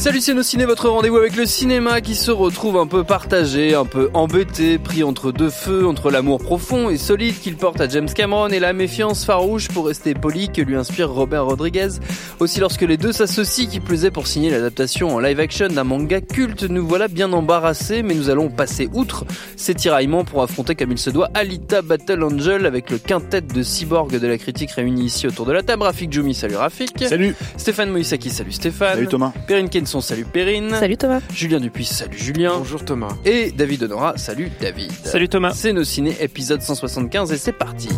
Salut c'est nos ciné, votre rendez-vous avec le cinéma qui se retrouve un peu partagé, un peu embêté, pris entre deux feux, entre l'amour profond et solide qu'il porte à James Cameron et la méfiance farouche pour rester poli que lui inspire Robert Rodriguez. Aussi lorsque les deux s'associent, qui plus est pour signer l'adaptation en live action d'un manga culte, nous voilà bien embarrassés, mais nous allons passer outre ces tiraillements pour affronter comme il se doit Alita Battle Angel avec le quintet de cyborgs de la critique réunis ici autour de la table. Rafik Djoumi, salut Rafik. Salut. Stéphane Moïsaki, salut Stéphane. Salut Thomas. Perrine Kenson, salut Perrine. Salut Thomas. Julien Dupuis, salut Julien. Bonjour Thomas. Et David Honora, salut David. Salut Thomas. C'est nos ciné épisode 175 et c'est parti.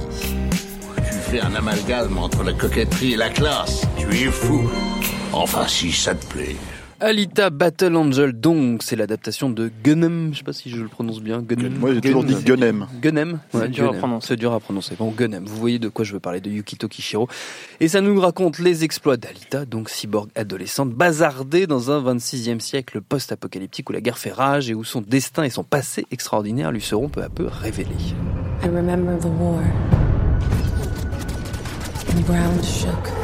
Tu fais un amalgame entre la coquetterie et la classe. Tu es fou. Enfin, si ça te plaît. Alita Battle Angel, donc, c'est l'adaptation de Gunem, je sais pas si je le prononce bien, Gunem. Moi, j'ai toujours dit Gunem. Gunem, C'est dur à prononcer. C'est dur à prononcer. Bon, Gunem, vous voyez de quoi je veux parler, de Yukito Kishiro. Et ça nous raconte les exploits d'Alita, donc cyborg adolescente, bazardée dans un 26e siècle post-apocalyptique où la guerre fait rage et où son destin et son passé extraordinaire lui seront peu à peu révélés. I remember the war. The ground shook.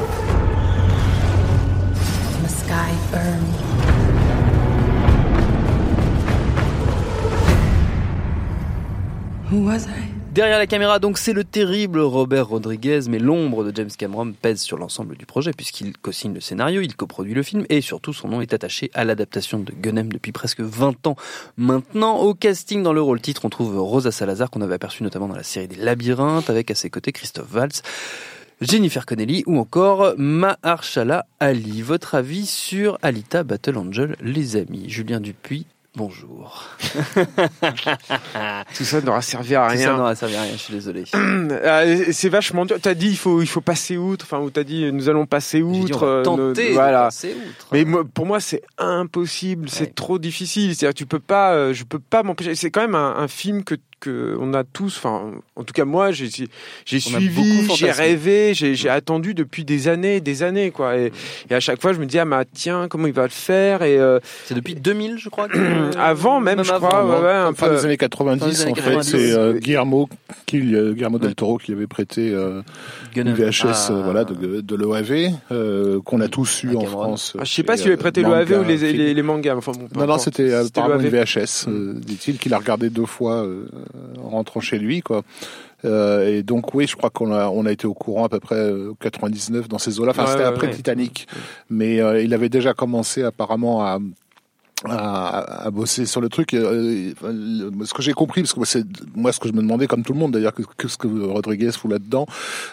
Who was I? Derrière la caméra, donc, c'est le terrible Robert Rodriguez, mais l'ombre de James Cameron pèse sur l'ensemble du projet, puisqu'il co-signe le scénario, il coproduit le film, et surtout, son nom est attaché à l'adaptation de Gunem depuis presque 20 ans. Maintenant, au casting dans le rôle titre, on trouve Rosa Salazar, qu'on avait aperçu notamment dans la série des Labyrinthes, avec à ses côtés Christophe Valls. Jennifer Connelly ou encore Mahershala Ali. Votre avis sur Alita Battle Angel, les amis Julien Dupuis, bonjour. Tout ça n'aura servi à Tout ça rien. n'aura servi à rien, je suis désolé. Euh, c'est vachement dur. T'as dit il faut il faut passer outre. Enfin, ou t'as dit nous allons passer outre. euh, tenter de passer outre. Mais moi, pour moi, c'est impossible. Ouais. C'est trop difficile. C'est-à-dire, tu peux pas, euh, je peux pas m'empêcher. C'est quand même un, un film que que on a tous. Enfin, en tout cas, moi, j'ai suivi, j'ai rêvé, j'ai j'ai attendu depuis des années, des années, quoi. Et, et à chaque fois, je me dis ah bah tiens, comment il va le faire? Et euh, C'est depuis 2000, je crois. que- avant même, je crois, avant. ouais, ouais, un fin peu. des années 90, Fin des années en fait, 90. c'est euh, Guillermo, qui, euh, Guillermo del. Toro qui avait prêté euh, une. VHS Ah. euh, voilà, de, de l'OAV, euh, qu'on a tous eu À en Cameron. France. Ah, je sais pas s'il avait euh, prêté manga, l'OAV ou les, film. les, les mangas. Enfin, bon, peu Non, non, c'était apparemment une. VHS, euh, dit-il, qu'il a regardé deux fois euh, en rentrant chez lui, quoi. Euh, et donc oui, je crois qu'on a on a été au courant à peu près euh, 99 dans ces eaux-là. Enfin, Ouais, c'était ouais, après ouais. Titanic, mais euh, il avait déjà commencé apparemment à à, à bosser sur le truc. Euh, le- ce que j'ai compris, parce que c'est moi ce que je me demandais, comme tout le monde d'ailleurs, que, que ce que Rodriguez fout là-dedans,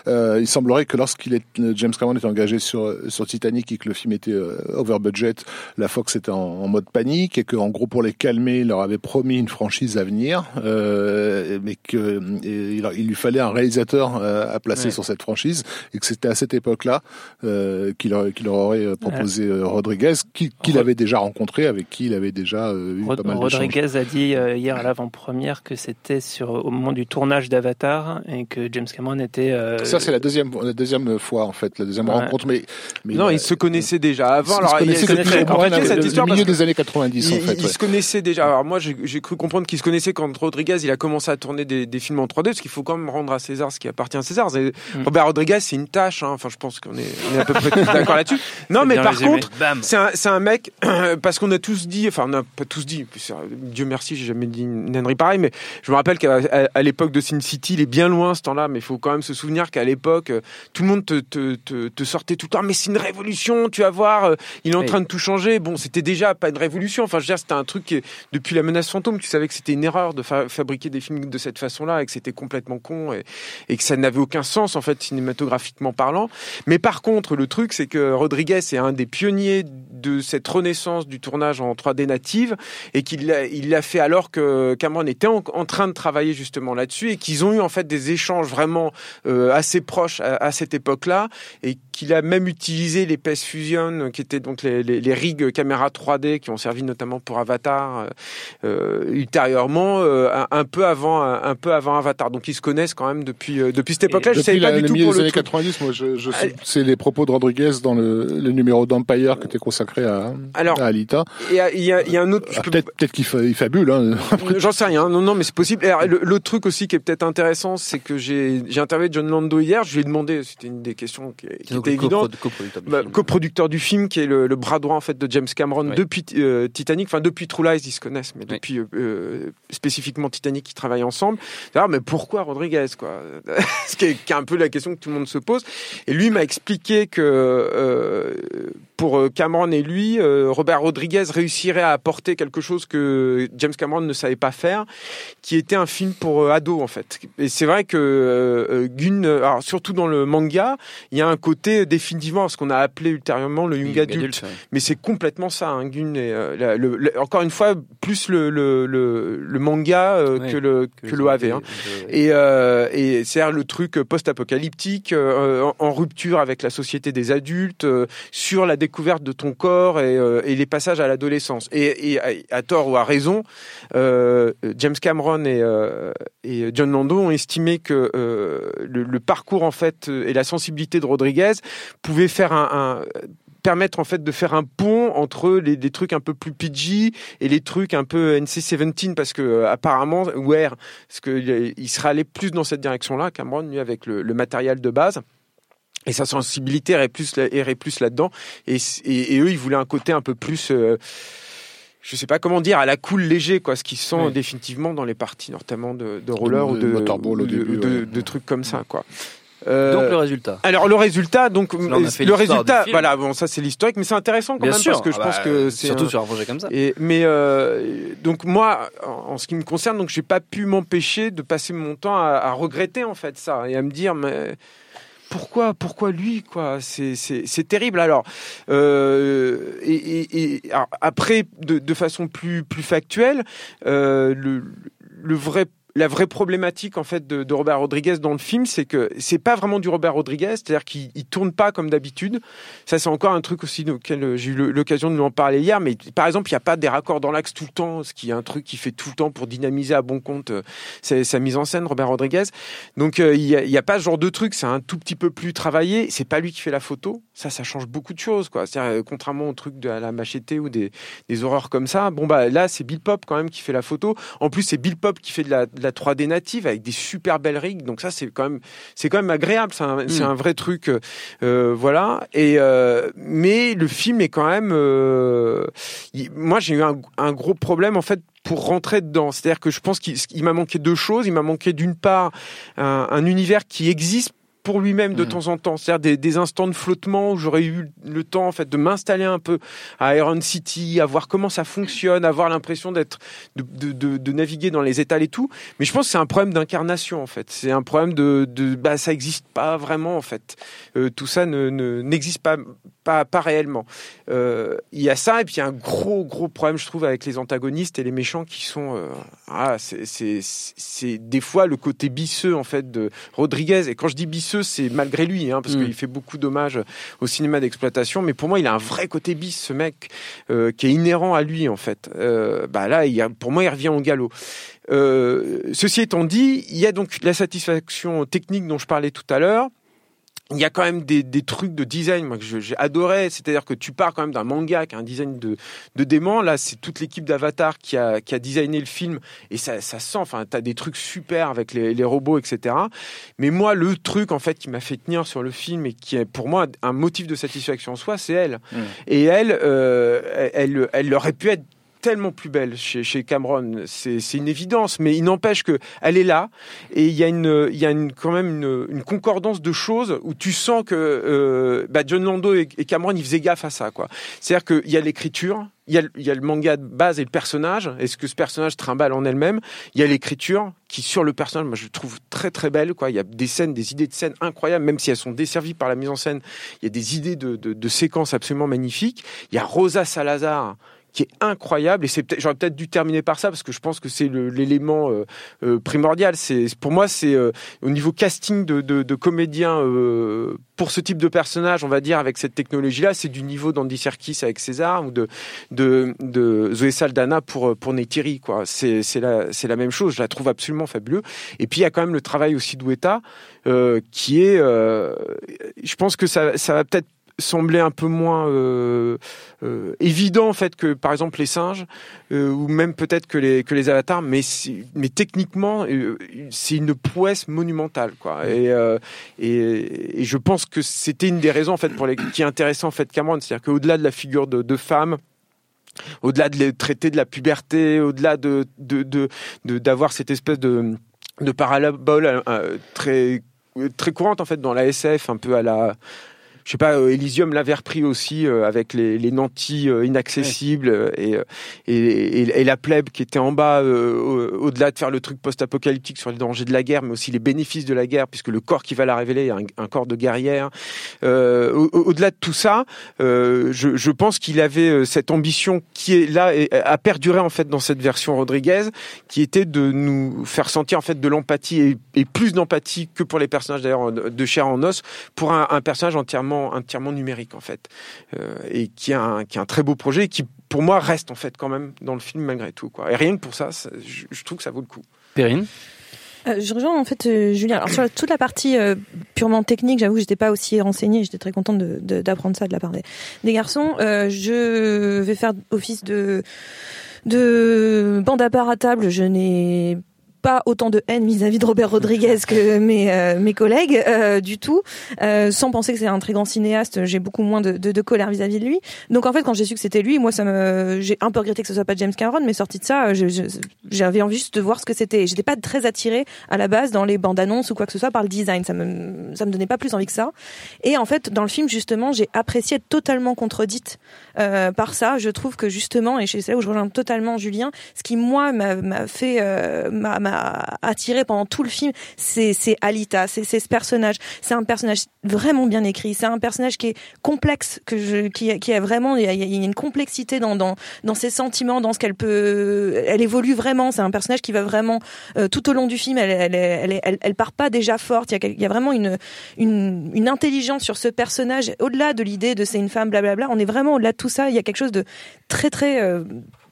euh, il semblerait que lorsqu'il est James Cameron était engagé sur sur Titanic et que le film était euh, over budget, la Fox était en, en mode panique et que en gros pour les calmer, il leur avait promis une franchise à venir, euh, mais que et il, il lui fallait un réalisateur euh, à placer Ouais. sur cette franchise et que c'était à cette époque-là euh, qu'il leur, qu'il leur aurait euh, proposé euh, Rodriguez, qui- qu'il Rod- avait déjà rencontré, avec qui il avait déjà euh, eu Rod- pas mal. Rodriguez a dit euh, hier à l'avant-première que c'était sur au moment du tournage d'Avatar et que James Cameron était. euh, Ça c'est la deuxième la deuxième fois en fait, la deuxième Ouais. rencontre, mais, mais Non, euh, ils se connaissaient déjà avant. ils Alors, se il y a- connaissaient se depuis connaissaient au milieu des années 90 en Ils, fait. ils ouais. se connaissaient déjà. Alors moi, j'ai cru comprendre qu'ils se connaissaient quand Rodriguez il a commencé à tourner des, des films en 3D, parce qu'il faut quand même rendre à César ce qui appartient à César. Mm. Robert Rodriguez, c'est une tâche. hein. Enfin, je pense qu'on est, à peu près tous d'accord là-dessus. Non, mais par résumé. contre, c'est un, c'est un mec parce qu'on a tous dit, enfin, on n'a pas tous dit. Dieu merci, j'ai jamais dit une pareille, mais je me rappelle qu'à l'époque de Sin City, il est bien loin ce temps-là, mais il faut quand même se souvenir qu'à l'époque, euh, tout le monde te, te, te, te sortait tout le temps. Mais c'est une révolution, tu vas voir. euh, Il est en Oui. train de tout changer. Bon, c'était déjà pas une révolution. Enfin, je veux dire, c'était un truc qui, depuis la menace fantôme, tu savais que c'était une erreur de fa- fabriquer des films de cette façon-là et que c'était complètement con et, et que ça n'avait aucun sens en fait cinématographiquement parlant. Mais par contre, le truc, c'est que Rodriguez est un des pionniers de cette renaissance du tournage en 3D native et qu'il l'a il l'a fait alors que Cameron était en, en train de travailler justement là-dessus et qu'ils ont eu en fait des échanges vraiment euh, assez proches à, à cette époque-là et qu'il a même utilisé les PS Fusion qui étaient donc les, les, les rigs caméra 3D qui ont servi notamment pour Avatar euh, euh, ultérieurement euh, un, un peu avant un, un peu avant Avatar donc ils se connaissent quand même depuis depuis cette époque-là je savais Depuis pas la- du tout pour des le années truc. 90, moi, je, je sais- Allez. c'est les propos de Rodriguez dans le, le numéro d'Empire qui était consacré à, Alors, à Alita. Et a- il y, a- il y a un autre Ah, peut-être peut-être qu'il fa- il fabule. Hein. J'en sais rien. Non, non, mais c'est possible. Alors, L'autre truc aussi qui est peut-être intéressant, c'est que j'ai j'ai interviewé John Lando hier. Je lui ai demandé, c'était une des questions qui, était évidente. coprodu- coproducteur du Bah, coproducteur du film, qui est le, le bras droit en fait de James Cameron Ouais. depuis euh, Titanic, enfin depuis True Lies, ils se connaissent, mais Oui. depuis euh, euh, spécifiquement Titanic, ils travaillent ensemble. D'ailleurs, mais pourquoi Rodriguez quoi? Ce qui est, qui est un peu la question que tout le monde se pose. Et lui m'a expliqué que euh, pour Cameron et lui, euh, Robert Rodriguez réussirait à apporter quelque chose que James Cameron ne savait pas faire, qui était un film pour euh, ados en fait. Et c'est vrai que euh, euh, Gun, alors surtout dans le manga, il y a un côté définitivement ce qu'on a appelé ultérieurement le young, adulte. adulte, ouais. Mais c'est complètement ça, hein, Gun. Et, euh, la- le- le- encore une fois, plus le, le, le, le manga euh, Ouais, que le que, l'OAV. Hein. Et, euh, et c'est le truc post-apocalyptique, en, en rupture avec la société des adultes, sur la découverte de ton corps et, et les passages à l'adolescence. Et, à, tort ou à raison, euh, James Cameron et, euh, John Lando ont estimé que euh, le, parcours en fait et la sensibilité de Rodriguez pouvaient faire un, permettre en fait de faire un pont entre les, les trucs un peu plus PG et les trucs un peu NC-17 parce que apparemment Ware parce que il serait allé plus dans cette direction-là Cameron lui avec le matériel de base et sa sensibilité irait plus irait plus là-dedans et, et, et eux ils voulaient un côté un peu plus euh, je sais pas comment dire, à la cool léger, quoi, ce qui se sent Ouais. définitivement dans les parties, notamment de, de roller De- ou de, de motorball au ou de, début, ou de- ouais. de trucs comme ça, quoi. Euh, Donc le résultat. alors le résultat, donc Là, le résultat, voilà, bon ça c'est l'historique, mais c'est intéressant quand Bien même sûr, parce que je ah pense bah, que c'est surtout un- sur un projet comme ça. et, mais euh, donc moi, en en ce qui me concerne, donc j'ai pas pu m'empêcher de passer mon temps à, à regretter en fait ça et à me dire mais pourquoi, pourquoi lui quoi? C'est terrible. Alors euh, et, et, et après de, de façon plus plus factuelle, euh, le le vrai la vraie problématique en fait de, Robert Rodriguez dans le film, c'est que c'est pas vraiment du Robert Rodriguez, c'est-à-dire qu'il il tourne pas comme d'habitude. Ça, c'est encore un truc aussi auquel euh, j'ai eu l'occasion de lui en parler hier. Mais par exemple, il n'y a pas des raccords dans l'axe tout le temps, ce qui est un truc qu'il fait tout le temps pour dynamiser à bon compte euh, sa, mise en scène, Robert Rodriguez. Donc euh, il n'y a, a pas ce genre de truc. C'est un tout petit peu plus travaillé. C'est pas lui qui fait la photo. Ça, ça change beaucoup de choses, quoi. C'est-à-dire, euh, contrairement au truc de la machete ou des, des horreurs comme ça. Bon bah là, c'est Bill Pop quand même qui fait la photo. En plus, c'est Bill Pop qui fait de la, de la 3D native avec des super belles rigs. Donc ça, c'est quand même, c'est quand même agréable. C'est un, un vrai truc, euh, euh, voilà. Et euh, mais le film est quand même. euh, il- moi, j'ai eu un, un gros problème en fait pour rentrer dedans. C'est-à-dire que je pense qu'il il m'a manqué deux choses. Il m'a manqué d'une part un, un univers qui existe pour lui-même de Mhm. temps en temps, c'est-à-dire des, des instants de flottement où j'aurais eu le temps en fait de m'installer un peu à Iron City, à voir comment ça fonctionne, avoir l'impression d'être de, de, de, de naviguer dans les étals et tout. Mais je pense que c'est un problème d'incarnation en fait. C'est un problème de, de bah ça existe pas vraiment en fait. Euh, tout ça ne ne- n'existe pas pas pas réellement. Euh, Il y a ça et puis il y a un gros gros problème je trouve avec les antagonistes et les méchants qui sont euh, ah c'est des fois le côté bisseux en fait de Rodriguez. Et quand je dis bisseux c'est malgré lui hein, parce Mm. qu'il fait beaucoup d'hommages au cinéma d'exploitation. Mais pour moi il a un vrai côté bis ce mec euh, qui est inhérent à lui en fait. Bah là il, pour moi il revient au galop. Ceci étant dit il y a donc la satisfaction technique dont je parlais tout à l'heure il y a quand même des, des trucs de design moi, que j'ai adoré, c'est-à-dire que tu pars quand même d'un manga qui a un design de, de dément. Là, c'est toute l'équipe d'Avatar qui a, qui a designé le film et ça, ça sent, enfin, t'as des trucs super avec les, les robots, etc. Mais moi, le truc en fait qui m'a fait tenir sur le film et qui est pour moi un motif de satisfaction en soi, c'est elle. Mm. Et elle, euh, elle, elle aurait pu être tellement plus belle chez, Cameron, c'est une évidence, mais il n'empêche que elle est là et il y a une y a une quand même une, concordance de choses où tu sens que euh, bah, John Lando et, Cameron ils faisaient gaffe à ça quoi. C'est-à-dire qu'il y a l'écriture, il y a, le- manga de base et le personnage, et ce que ce personnage trimballe en elle-même? Il y a l'écriture qui, sur le personnage, moi je trouve très très belle. Quoi. Il y a des scènes, des idées de scènes incroyables, même si elles sont desservies par la mise en scène. Il y a des idées de séquences absolument magnifiques. Il y a Rosa Salazar qui est incroyable et c'est peut-être j'aurais peut-être dû terminer par ça parce que je pense que c'est l'élément euh, euh, primordial. C'est pour moi c'est euh, au niveau casting de, de, de comédiens euh, pour ce type de personnage on va dire avec cette technologie là c'est du niveau d'Andy Serkis avec César ou de de, de Zoé Saldana pour pour Neytiri quoi. C'est c'est la c'est la même chose je la trouve absolument fabuleux et puis il y a quand même le travail aussi d'Ueta euh, qui est euh, je pense que ça ça va peut-être sembler un peu moins euh, euh, évident en fait que par exemple les singes euh, ou même peut-être que les que les avatars mais mais techniquement c'est une prouesse monumentale quoi. Et, et je pense que c'était une des raisons en fait pour les qui intéressait en fait Cameron. C'est-à-dire qu'au-delà de la figure de, femme au-delà de les traiter de la puberté au-delà de de d'avoir cette espèce de de parabole très très courante en fait dans la SF un peu à la je sais pas, euh, Elysium l'avait repris aussi euh, avec les, les nantis euh, inaccessibles euh, et, et, et, la plèbe qui était en bas, au- au-delà de faire le truc post-apocalyptique sur les dangers de la guerre, mais aussi les bénéfices de la guerre, puisque le corps qui va la révéler est un, un corps de guerrière. Euh, au- au- au-delà de tout ça, euh, je, je pense qu'il avait cette ambition qui est là et a perduré en fait dans cette version Rodriguez, qui était de nous faire sentir en fait de l'empathie et, et plus d'empathie que pour les personnages d'ailleurs de chair en os, pour un, un personnage entièrement entièrement numérique en fait, euh, et qui a un, qui a un très beau projet, et qui pour moi reste en fait quand même dans le film malgré tout quoi. Et rien que pour ça, ça- je, je trouve que ça vaut le coup. Perrine? Euh, je rejoins en fait euh, Julien. Alors sur la- toute la partie euh, purement technique, j'avoue, que j'étais pas aussi renseignée. J'étais très contente de- de- d'apprendre ça de la part des, des garçons. Euh, je vais faire office de de bande à part à table. Je n'ai pas autant de haine vis-à-vis de Robert Rodriguez que mes euh, mes collègues euh, du tout, Euh, sans penser que c'est un très grand cinéaste. J'ai beaucoup moins de, de, de colère vis-à-vis de lui. Donc en fait, quand j'ai su que c'était lui, moi ça me, j'ai un peu regretté que ce soit pas James Cameron, mais sorti de ça, je- j'avais envie juste de voir ce que c'était. J'étais pas très attirée à la base dans les bandes annonces ou quoi que ce soit par le design. Ça me, ça me donnait pas plus envie que ça. Et en fait, dans le film justement, j'ai apprécié être totalement contredite euh, par ça. Je trouve que justement, et c'est là où je rejoins totalement Julien, ce qui moi m'a m'a fait, euh, m'a attiré pendant tout le film, c'est Alita, c'est ce personnage. C'est un personnage vraiment bien écrit. C'est un personnage qui est complexe, qui, qui a vraiment, il y a, une complexité dans ses sentiments, dans ce qu'elle peut, elle évolue vraiment. C'est un personnage qui va vraiment euh, tout au long du film, elle elle part pas déjà forte. Il y a, vraiment une intelligence sur ce personnage au-delà de l'idée de c'est une femme, blablabla. On est vraiment au-delà de tout ça. Il y a quelque chose de très très euh,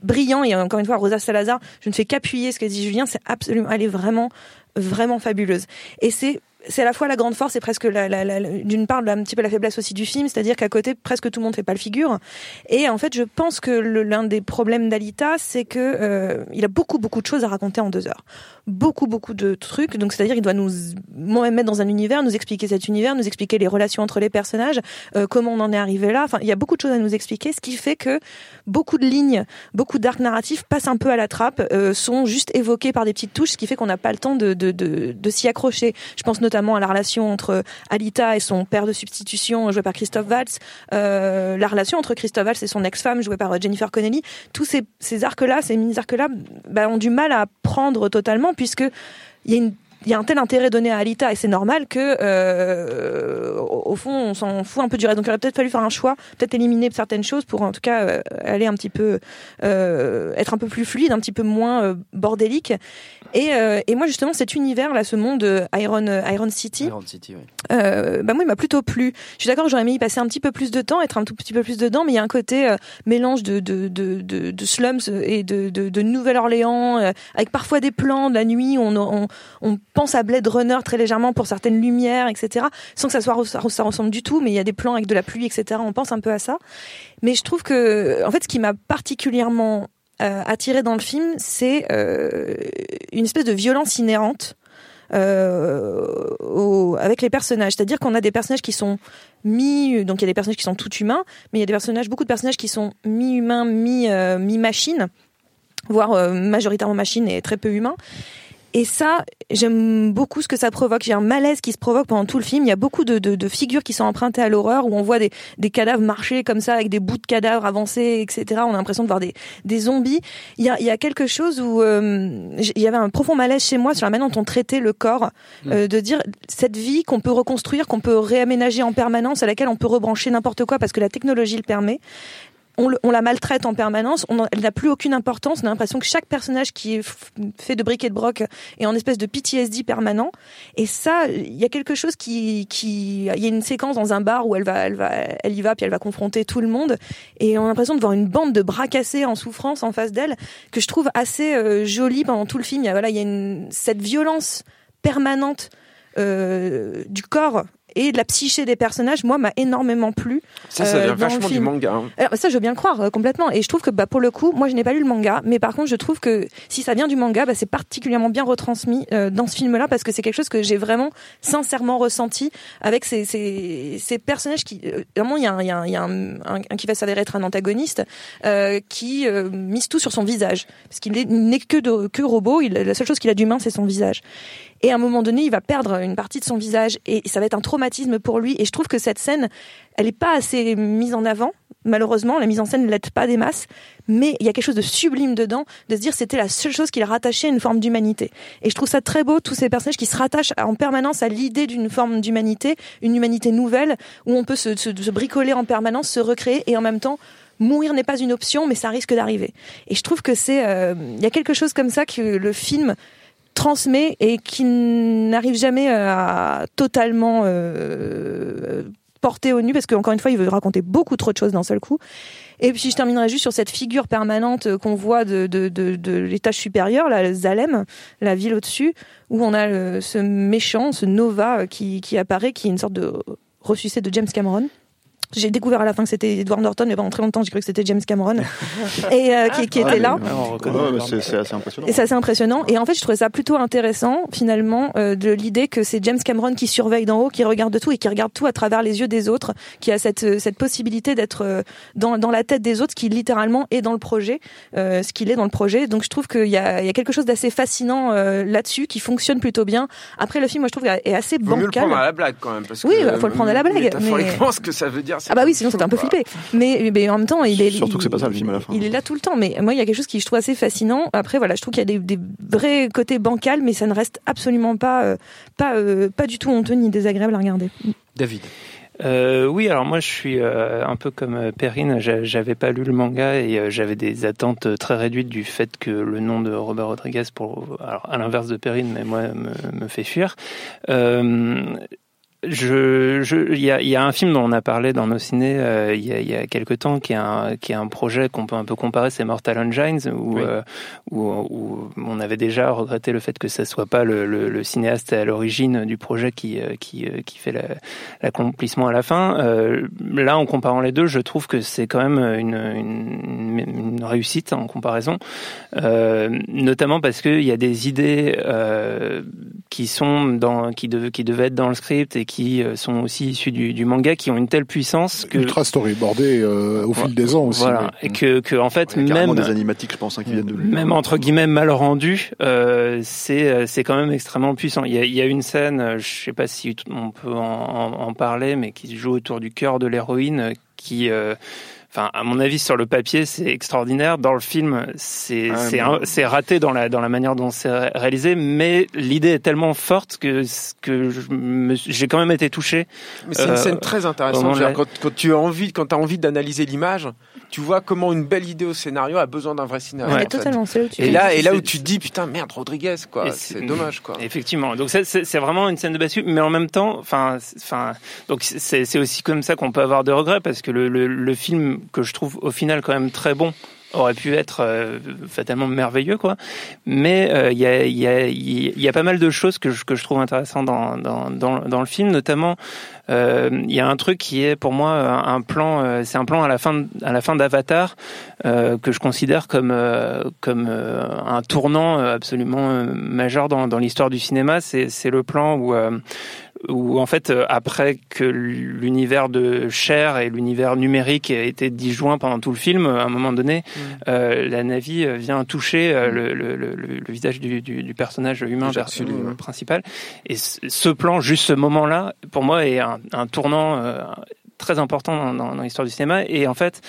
brillant. Et encore une fois, Rosa Salazar, je ne fais qu'appuyer ce que dit Julien. C'est absolument, elle est vraiment, vraiment fabuleuse. Et c'est c'est à la fois la grande force et presque la, la, la- d'une part un petit peu la faiblesse aussi du film, c'est-à-dire qu'à côté presque tout le monde fait pas le figure. Et en fait, je pense que l'un des problèmes d'Alita, c'est que euh, il a beaucoup beaucoup de choses à raconter en deux heures, beaucoup beaucoup de trucs. Donc c'est-à-dire il doit nous mettre dans un univers, nous expliquer cet univers, nous expliquer les relations entre les personnages, euh, comment on en est arrivé là. Enfin, il y a beaucoup de choses à nous expliquer, ce qui fait que beaucoup de lignes, beaucoup d'arcs narratifs passent un peu à la trappe, euh, sont juste évoqués par des petites touches, ce qui fait qu'on n'a pas le temps de, de, de, de s'y accrocher. Je pense notamment à la relation entre Alita et son père de substitution joué par Christophe Waltz, euh, la relation entre Christophe Waltz et son ex-femme jouée par Jennifer Connelly. Tous ces, ces arcs-là, ces mini-arcs-là, bah, ont du mal à prendre totalement puisque il y a une il y a un tel intérêt donné à Alita et c'est normal que euh, au fond on s'en fout un peu du reste donc il aurait peut-être fallu faire un choix peut-être éliminer certaines choses pour en tout cas euh, aller un petit peu euh, être un peu plus fluide un petit peu moins euh, bordélique et, euh, et moi justement cet univers là ce monde Iron Iron City Iron City, oui. bah moi il m'a plutôt plu. Je suis d'accord, j'aurais aimé y passer un petit peu plus de temps, être un tout petit peu plus dedans, mais il y a un côté mélange de de, de, de de slums et de de, Nouvelle-Orléans, avec parfois des plans de la nuit. On, on on pense à Blade Runner très légèrement pour certaines lumières, etc. Sans que ça soit ça, ressemble du tout, mais il y a des plans avec de la pluie, etc. On pense un peu à ça. Mais je trouve que en fait ce qui m'a particulièrement euh, attiré dans le film, c'est euh, une espèce de violence inhérente euh, au- avec les personnages. C'est-à-dire qu'on a des personnages qui sont mi, donc il y a des personnages qui sont tout humains, mais il y a des personnages, beaucoup de personnages qui sont mi-humains, mi, euh, mi-machine, voire euh, majoritairement machine et très peu humain. Et ça, j'aime beaucoup ce que ça provoque. J'ai un malaise qui se provoque pendant tout le film. Il y a beaucoup de, de, de figures qui sont empruntées à l'horreur, où on voit des, des cadavres marcher comme ça, avec des bouts de cadavres avancés, etc. On a l'impression de voir des, des zombies. Il y a, il y a quelque chose où euh, il y avait un profond malaise chez moi sur la manière dont on traitait le corps, euh, de dire cette vie qu'on peut reconstruire, qu'on peut réaménager en permanence, à laquelle on peut rebrancher n'importe quoi parce que la technologie le permet on, la maltraite en permanence, elle n'a plus aucune importance, on a l'impression que chaque personnage qui est fait de briques et de broc est en espèce de PTSD permanent. Et ça, il y a quelque chose qui, qui, il y a une séquence dans un bar où elle va, elle va, elle y va, puis elle va confronter tout le monde, et on a l'impression de voir une bande de bras cassés en souffrance en face d'elle, que je trouve assez euh, jolie pendant tout le film. Il y a, voilà, il y a une, cette violence permanente euh, du corps et de la psyché des personnages, moi, m'a énormément plu. Ça, ça euh, vient le vachement du manga. hein. Alors, ça, je veux bien croire euh, complètement. Et je trouve que bah, pour le coup, moi, je n'ai pas lu le manga, mais par contre, je trouve que si ça vient du manga, bah, c'est particulièrement bien retransmis euh, dans ce film-là parce que c'est quelque chose que j'ai vraiment sincèrement ressenti avec ces, ces, ces personnages qui, euh, vraiment, il y a, un, y a, un, il y a un, un- un qui va s'avérer être un antagoniste euh, qui euh, mise tout sur son visage parce qu'il est- il n'est que de, que robot. Il, la seule chose qu'il a d'humain, c'est son visage. Et à un moment donné, il va perdre une partie de son visage et ça va être un traumatisme pour lui. Et je trouve que cette scène, elle n'est pas assez mise en avant. Malheureusement, la mise en scène ne l'aide pas des masses, mais il y a quelque chose de sublime dedans, de se dire c'était la seule chose qui le rattachait à une forme d'humanité. Et je trouve ça très beau, tous ces personnages qui se rattachent en permanence à l'idée d'une forme d'humanité, une humanité nouvelle, où on peut se, bricoler en permanence, se recréer, et en même temps, mourir n'est pas une option, mais ça risque d'arriver. Et je trouve que c'est, euh, il y a quelque chose comme ça que le film transmet et qui n'arrive jamais à totalement euh, porter au nu parce qu'encore une fois il veut raconter beaucoup trop de choses d'un seul coup. Et puis je terminerai juste sur cette figure permanente euh, qu'on voit de, de, de, l'étage supérieur là Zalem la ville au-dessus où on a ce méchant ce Nova euh, qui, qui apparaît qui est une sorte de ressuscité de James Cameron j'ai découvert à la fin que c'était Edward Norton, mais pendant très longtemps, j'ai cru que c'était James Cameron, et euh, qui, qui était là. Ouais, mais c'est assez impressionnant. Et c'est assez impressionnant. Et en fait, je trouvais ça plutôt intéressant, finalement, euh, de l'idée que c'est James Cameron qui surveille d'en haut, qui regarde tout et qui regarde tout à travers les yeux des autres, qui a cette, euh, cette possibilité d'être euh, dans, dans la tête des autres, qui littéralement est dans le projet, euh, ce qu'il est dans le projet. Donc je trouve qu'il y a, il y a quelque chose d'assez fascinant euh, là-dessus, qui fonctionne plutôt bien. Après, le film, moi, je trouve, est assez Vaut mieux le bancal. prendre à la blague quand même. Parce Oui, que, bah, faut le prendre à la blague, mais- ce que ça veut dire. Ah bah oui, sinon c'était un peu flippé. Mais, mais en même temps, il est Surtout que c'est pas ça, le il- film, à la fin. Il est là tout le temps. Mais moi, il y a quelque chose qui je trouve assez fascinant. Après, voilà, je trouve qu'il y a des, des vrais côtés bancals, mais ça ne reste absolument pas, euh, pas, euh, pas du tout honteux ni désagréable à regarder. David. Euh, oui, alors moi je suis euh, un peu comme Perrine, j'a- j'avais pas lu le manga et euh, j'avais des attentes très réduites du fait que le nom de Robert Rodriguez, pour, alors à l'inverse de Perrine, mais moi me, me fait fuir. Je, je, il y a, y a un film dont on a parlé dans nos ciné euh, il, y a, y a quelques temps qui est un, qui est un projet qu'on peut un peu comparer, c'est Mortal Engines où, Oui. euh, où, où on avait déjà regretté le fait que ça soit pas le, le, le cinéaste à l'origine du projet qui, euh, qui, euh, qui fait la- l'accomplissement à la fin. Euh, là, en comparant les deux, je trouve que c'est quand même une, une, une réussite en comparaison, euh, notamment parce qu'il y a des idées euh, qui sont dans, qui, dev- qui devaient être dans le script et qui euh, sont aussi issues du, du manga, qui ont une telle puissance que Ultra storyboardé euh, au fil des ans aussi. voilà, et que, que en fait carrément même des animatiques, je pense, hein, qui viennent de lui. même entre guillemets mal rendu, euh, c'est euh, c'est quand même extrêmement puissant. Il y a, il y a une scène, euh, je sais pas si on peut en, en- en parler, mais qui se joue autour du cœur de l'héroïne, qui euh, Enfin, à mon avis, sur le papier, c'est extraordinaire. Dans le film, c'est Ah, mais- raté dans la dans la manière dont c'est ré- réalisé, mais l'idée est tellement forte que que j'ai quand même été touché. Mais c'est une Euh, scène très au intéressante. de dire, Quand, quand tu as envie, quand as envie d'analyser l'image, tu vois comment une belle idée au scénario a besoin d'un vrai. Ah, Ouais, totalement, c'est là où tu Et là, et là où tu te dis putain merde Rodriguez quoi, c'est dommage quoi. Effectivement. Donc c'est- vraiment une scène de bascule, mais en même temps, enfin, c'est- enfin, donc c'est c'est aussi comme ça qu'on peut avoir des regrets parce que le, le, le film que je trouve au final quand même très bon. aurait pu être euh, fatalement merveilleux, quoi. Mais euh, il y, a, y, a, y a pas mal de choses que je, que je trouve intéressantes dans, dans, dans, le film, notamment euh, il y a un truc qui est pour moi un plan, euh, c'est un plan à la fin, à la fin d'Avatar que je considère comme comme un tournant absolument majeur dans, dans l'histoire du cinéma. C'est c'est le plan où où en fait après que l'univers de Cher et l'univers numérique a été disjoint pendant tout le film, à un moment donné, Mm. euh, la Navi vient toucher euh, le, le, le, le visage du, du, du personnage humain Jacques per- Sully, ouais. principal. Et ce plan, juste ce moment-là, pour moi, est un, un tournant euh, très important dans, dans, dans l'histoire du cinéma. Et en fait,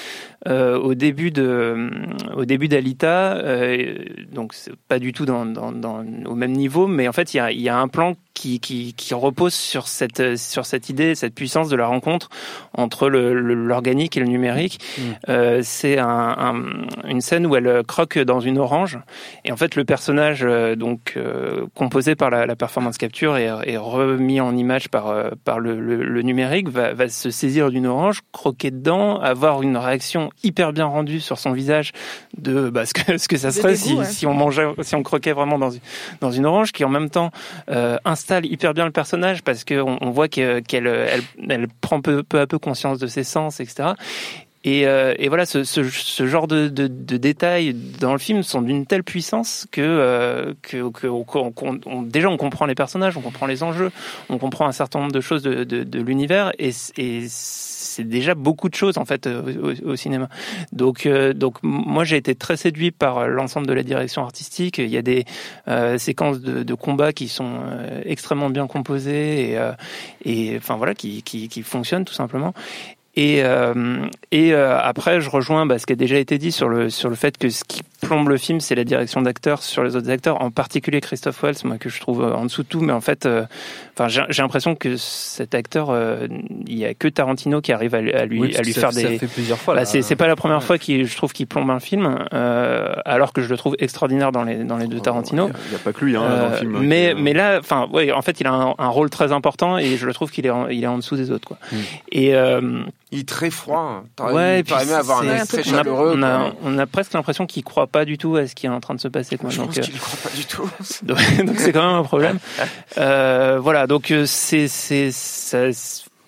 euh, au début de, euh, au début d'Alita, euh, donc c'est pas du tout dans, dans, dans, au même niveau, mais en fait, il y a, il y a un plan qui, qui, qui repose sur cette, sur cette idée, cette puissance de la rencontre entre le- le- l'organique et le numérique. Euh, c'est un, un- une scène où elle croque dans une orange, et en fait, le personnage euh, donc euh, composé par la, la performance capture et, et remis en image par, euh, par le, le, le numérique va, va se saisir d'une orange, croquer dedans, avoir une réaction hyper bien rendue sur son visage de bah, ce, que, ce que ça serait dégoût, si, ouais. si on mangeait, si on croquait vraiment dans une, dans une orange, qui en même temps euh, installe hyper bien le personnage parce qu'on on voit que- qu'elle elle, prend peu, peu à peu conscience de ses sens, etc. Et, euh, et voilà, ce, genre de, de, détails dans le film sont d'une telle puissance que, euh, que, que déjà on comprend les personnages, on comprend les enjeux, on comprend un certain nombre de choses de, de, l'univers, et, et c'est déjà beaucoup de choses en fait euh, au, cinéma. Donc, euh, donc moi j'ai été très séduit par l'ensemble de la direction artistique. Il y a des euh, séquences de, de combat qui sont euh, extrêmement bien composées et, euh, enfin voilà qui, qui fonctionnent tout simplement. Et, euh, et euh, après, je rejoins bah, ce qui a déjà été dit sur le, sur le fait que ce qui plombe le film, c'est la direction d'acteurs sur les autres acteurs, en particulier Christophe Waltz, moi que je trouve euh, en dessous de tout. Mais en fait, euh, enfin, j'ai j'ai l'impression que cet acteur, euh, il y a que Tarantino qui arrive à, lui- à lui, Oui, parce à que lui ça- faire ça des. fait plusieurs fois, Bah, c'est c'est pas la première fois qu'il, je trouve, qu'il plombe un film, euh, alors que je le trouve extraordinaire dans les dans les deux Tarantino. Il n'y a pas que lui hein, dans le film. mais qui, euh, mais là, enfin, ouais, en fait, il a un, un rôle très important et je le trouve qu'il est en, il est en dessous des autres, quoi. Hmm. Et euh, Il est très froid. hein. Ouais, aimé avoir un très on a- chaleureux. On a, on a presque l'impression qu'il croit pas du tout à ce qui est en train de se passer, quoi. Je Donc, pense euh, qu'il ne croit pas du tout. donc c'est quand même un problème. Euh, voilà, donc euh, c'est c'est ça-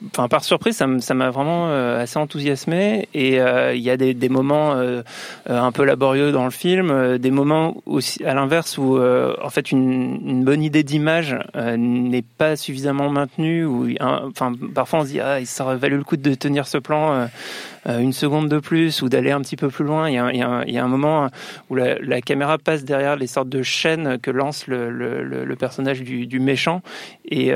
Enfin, par surprise, ça ça m'a vraiment euh, assez enthousiasmé. Et euh, il y a des, moments euh, un peu laborieux dans le film, des moments aussi à l'inverse où, en fait, une, bonne idée d'image n'est pas suffisamment maintenue. Ou, enfin, parfois, on se dit ah, il aurait valu le coup de tenir ce plan. une seconde de plus ou d'aller un petit peu plus loin. Il y a, un- moment où la, caméra passe derrière les sortes de chaînes que lance le, personnage du, méchant et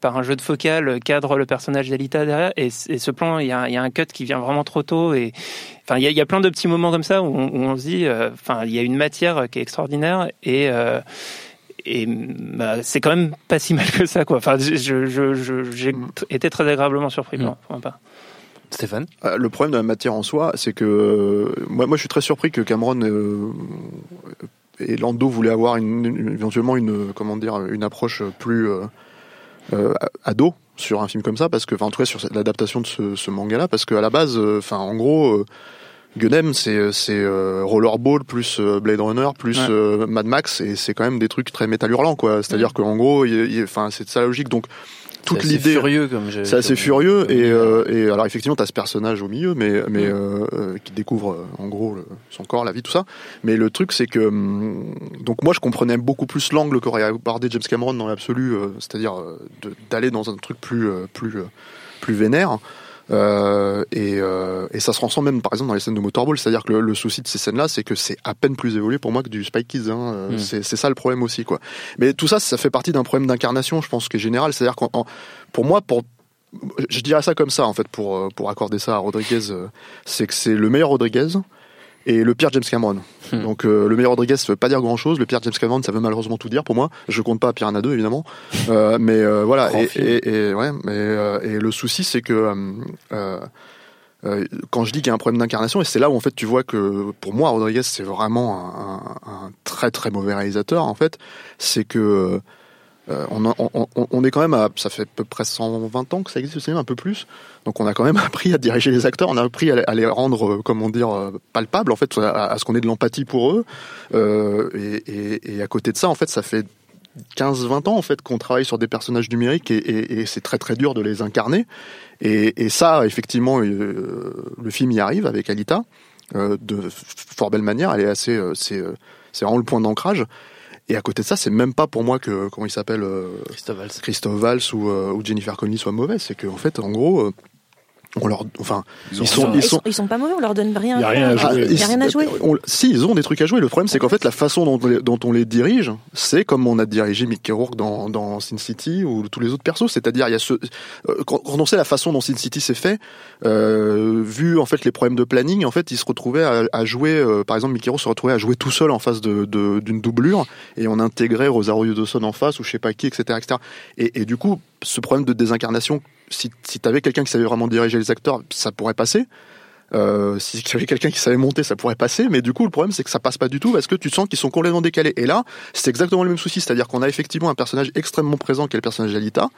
par un jeu de focal cadre le personnage d'Alita derrière et, ce plan il y, a, il y a un cut qui vient vraiment trop tôt et enfin il y a, il y a plein de petits moments comme ça où on, où on se dit euh, enfin il y a une matière qui est extraordinaire et euh, et bah, c'est quand même pas si mal que ça quoi. Enfin je, je, je- j'ai été très agréablement surpris pour, pour ma part. Stéphane? Euh, Le problème de la matière en soi, c'est que euh, moi, moi, je suis très surpris que Cameron euh, et Lando voulaient avoir une, une- éventuellement une comment dire une approche plus euh, ado sur un film comme ça, parce que enfin, en tout cas sur l'adaptation de ce, ce manga-là, parce qu'à la base, euh, enfin en gros. Euh, Gunem, c'est c'est euh, Rollerball plus Blade Runner plus Ouais. Mad Max et c'est quand même des trucs très métal hurlant quoi. C'est-à-dire qu'en gros, enfin c'est de sa logique. Donc toute C'est l'idée. furieux comme j'ai- c'est assez comme- furieux et, euh, et alors effectivement t'as ce personnage au milieu mais mais euh, euh, qui découvre euh, en gros le- son corps la vie tout ça. Mais le truc c'est que hum, donc moi je comprenais beaucoup plus l'angle qu'aurait abordé James Cameron dans l'absolu euh, c'est-à-dire euh, d'aller dans un truc plus euh, plus euh, plus vénère euh, et, euh, et ça se ressent même par exemple dans les scènes de Motorball c'est-à-dire que le, le souci de ces scènes-là c'est que c'est à peine plus évolué pour moi que du Spy Kids hein. Euh, Mm. c'est ça le problème aussi quoi mais tout ça ça fait partie d'un problème d'incarnation je pense qui est général c'est-à-dire qu'en en- pour moi pour je dirais ça comme ça en fait pour pour accorder ça à Rodriguez c'est que c'est le meilleur Rodriguez et le pire James Cameron. Hmm. Donc euh, le meilleur Rodriguez ça veut pas dire grand chose, le pire James Cameron ça veut malheureusement tout dire pour moi. Je compte pas Piranha 2 évidemment, Euh, mais euh, voilà et, film. et, et- ouais mais et le souci c'est que quand je dis qu'il y a un problème d'incarnation, et c'est là où en fait tu vois que pour moi Rodriguez c'est vraiment un, un- un très très mauvais réalisateur en fait, c'est que euh, on, est quand même à, ça fait à peu près 120 ans que ça existe le cinéma, un peu plus. Donc on a quand même appris à diriger les acteurs, on a appris à, les- rendre, euh, comment dire, euh, palpables en fait, à, ce qu'on ait de l'empathie pour eux. Et, à côté de ça, en fait, ça fait 15-20 ans en fait qu'on travaille sur des personnages numériques et, c'est très très dur de les incarner. Et, ça, effectivement, le film y arrive avec Alita de fort belle manière. Elle est assez, c'est, c'est vraiment le point d'ancrage. Et à côté de ça, c'est même pas pour moi que comment il s'appelle euh, Christophe Valls. Christophe Valls ou, euh, ou Jennifer Connelly soit mauvais. C'est qu'en fait, en gros, euh, on leur, enfin, ils, ont sont, ils Ils ils pas mauvais, on leur donne rien. Y a à rien à faire. jouer. Il y a rien à jouer. on- si, ils ont des trucs à jouer. Le problème, c'est qu'en fait, la façon dont, on les- dont on les dirige, c'est comme on a dirigé Mickey Rourke dans, dans Sin City ou tous les autres persos. C'est-à-dire, il y a ce, euh, quand, quand on sait la façon dont Sin City s'est fait, euh, vu en fait les problèmes de planning, en fait, il se retrouvait à, à jouer, euh, par exemple, Mickey Rourke se retrouvait à jouer tout seul en face de, de- d'une doublure et on intégrait Rosario Dawson en face ou je sais pas qui, etc., etc. Et, et du coup, ce problème de désincarnation, si, si t'avais quelqu'un qui savait vraiment diriger les acteurs, ça pourrait passer. Euh, si tu avais quelqu'un qui savait monter, ça pourrait passer, mais du coup, le problème, c'est que ça passe pas du tout parce que tu sens qu'ils sont complètement décalés. Et là, c'est exactement le même souci, c'est-à-dire qu'on a effectivement un personnage extrêmement présent qui est le personnage d'Alita,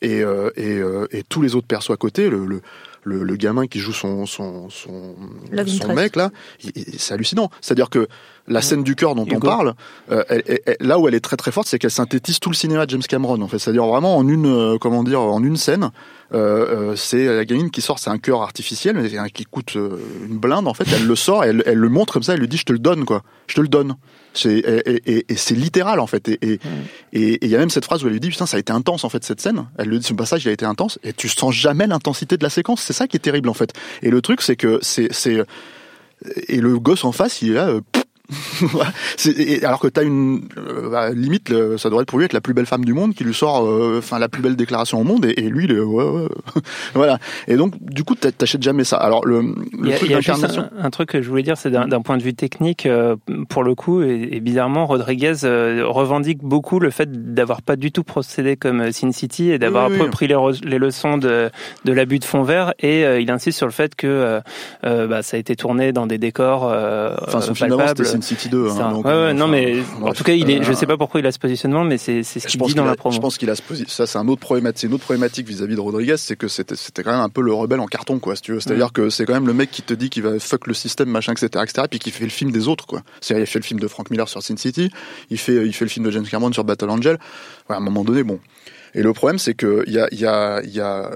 et, euh, et, euh, et tous les autres persos à côté, le, le, le gamin qui joue son, son, son, son mec là, c'est hallucinant. C'est-à-dire que la scène du cœur dont on parle, euh, elle- elle- elle- là où elle est très très forte, c'est qu'elle synthétise tout le cinéma de James Cameron. En fait, c'est-à-dire vraiment en une, euh, comment dire, en une scène, euh, c'est la gamine qui sort, c'est un cœur artificiel, mais qui coûte une blinde. En fait, elle le sort, elle, elle le montre comme ça, elle lui dit, je te le donne, quoi, je te le donne. C'est et, et- et- c'est littéral en fait. Et et- il y a même cette phrase où elle lui dit putain ça a été intense en fait cette scène. Elle lui dit ce passage il a été intense et tu sens jamais l'intensité de la séquence. C'est ça qui est terrible en fait. Et le truc c'est que c'est c'est et le gosse en face il est là. euh, alors que t'as une euh, bah, limite le- ça devrait pour lui être la plus belle femme du monde qui lui sort euh, enfin la plus belle déclaration au monde et, et lui est, ouais, ouais. voilà et donc du coup t'a- t'achètes jamais ça alors le, le y a, truc y a juste d'incarnation un, un truc que je voulais dire, c'est d'un point de vue technique, euh, pour le coup, et, et bizarrement, Rodriguez euh, revendique beaucoup le fait d'avoir pas du tout procédé comme euh, Sin City et d'avoir Oui, un oui, peu pris les, les leçons de, de l'abus de fond vert. Et euh, il insiste sur le fait que bah, ça a été tourné dans des décors euh, enfin palpables. Sin City 2 hein, donc, ouais, ouais, euh, non, enfin, mais en bref. tout cas, il est, je Euh, sais pas pourquoi il a ce positionnement, mais c'est ce qu'il dit dans la promo. Je pense qu'il a ce ça c'est un autre problématique, une autre problématique vis-à-vis de Rodriguez, c'est que c'était quand même un peu le rebelle en carton quoi, si tu veux. C'est-à-dire Mm. que c'est quand même le mec qui te dit qu'il va fuck le système machin etc etc puis qui fait le film des autres quoi. C'est il fait le film de Frank Miller sur Sin City, il fait il fait le film de James Cameron sur Battle Angel. Ouais, à un moment donné bon. Et le problème c'est que il y a il y a il y a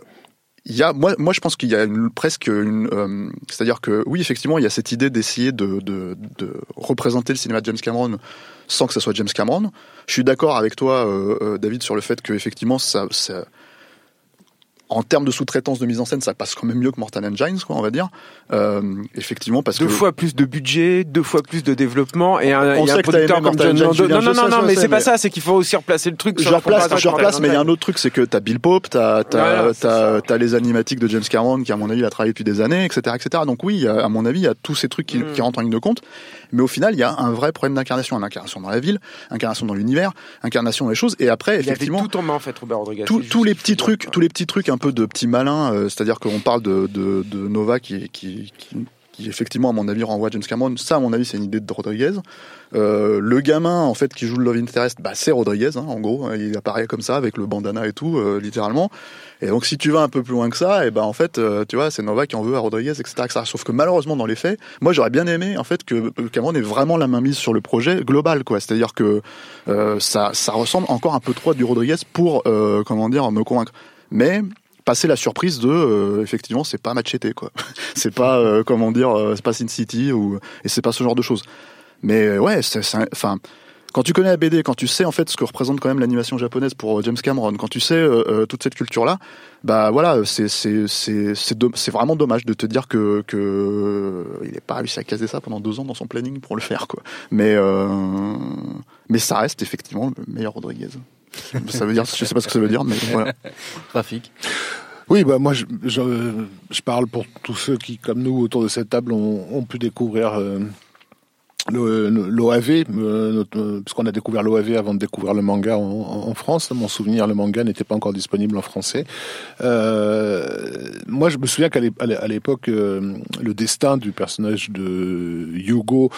il y a, moi, moi, je pense qu'il y a une, presque une, euh, c'est-à-dire que oui, effectivement, il y a cette idée d'essayer de, de, de représenter le cinéma de James Cameron sans que ça soit James Cameron. Je suis d'accord avec toi, euh, euh, David, sur le fait que effectivement, ça, ça, en termes de sous-traitance de mise en scène, ça passe quand même mieux que Mortal Engines, quoi, on va dire. Euh, effectivement, parce Deux que fois plus de budget, deux fois plus de développement et un, On et sait un producteur comme John Lando. Non, non, non, non, mais c'est pas ça, c'est qu'il faut aussi replacer le truc je replace, je replace, mais il y a un autre truc, c'est que t'as Bill Pope, t'as, t'as, t'as, les animatiques de James Cameron qui, à mon avis, a travaillé depuis des années, etc., etc. Donc oui, y a- à mon avis, il y a tous ces trucs qui, Mm. qui rentrent en ligne de compte. Mais au final, il y a un vrai problème d'incarnation, une incarnation dans la ville, incarnation dans l'univers, incarnation dans les choses. Et après, effectivement, tout en main en fait, Robert Rodriguez. tous, les petits trucs, tous les petits trucs un peu de petits malins, euh, c'est-à-dire qu'on parle de, Nova qui, effectivement, à mon avis, renvoie James Cameron. Ça, à mon avis, c'est une idée de Rodriguez. Euh, le gamin, en fait, qui joue le Love Interest, bah, c'est Rodriguez, hein, en gros. Il apparaît comme ça, avec le bandana et tout, euh, littéralement. Et donc, si tu vas un peu plus loin que ça, et ben, en fait, tu vois, c'est Nova qui en veut à Rodriguez, etc., etc. Sauf que malheureusement, dans les faits, moi, j'aurais bien aimé, en fait, que Cameron ait vraiment la main mise sur le projet global, quoi. C'est-à-dire que ça, ressemble encore un peu trop à du Rodriguez pour, comment dire, me convaincre. Mais passer la surprise de euh, effectivement c'est pas Machete quoi c'est pas euh, comment dire euh, c'est pas Sin City ou et c'est pas ce genre de choses mais euh, ouais c'est enfin quand tu connais la BD, quand tu sais en fait ce que représente quand même l'animation japonaise pour euh, James Cameron, quand tu sais euh, toute cette culture là, bah voilà, c'est c'est c'est c'est vraiment dommage de te dire que que il n'est pas réussi à caser ça pendant deux ans dans son planning pour le faire quoi. Mais euh, mais ça reste effectivement le meilleur Rodriguez. Ça veut dire, je sais pas ce que ça veut dire, mais voilà. Trafic. Oui, bah moi je, je, je parle pour tous ceux qui, comme nous, autour de cette table, ont, ont pu découvrir euh, l'OAV, euh, euh, puisqu'on a découvert l'OAV avant de découvrir le manga en, en France. Mon souvenir, le manga n'était pas encore disponible en français. Euh, moi, je me souviens qu'à l'époque, euh, le destin du personnage de Hugo,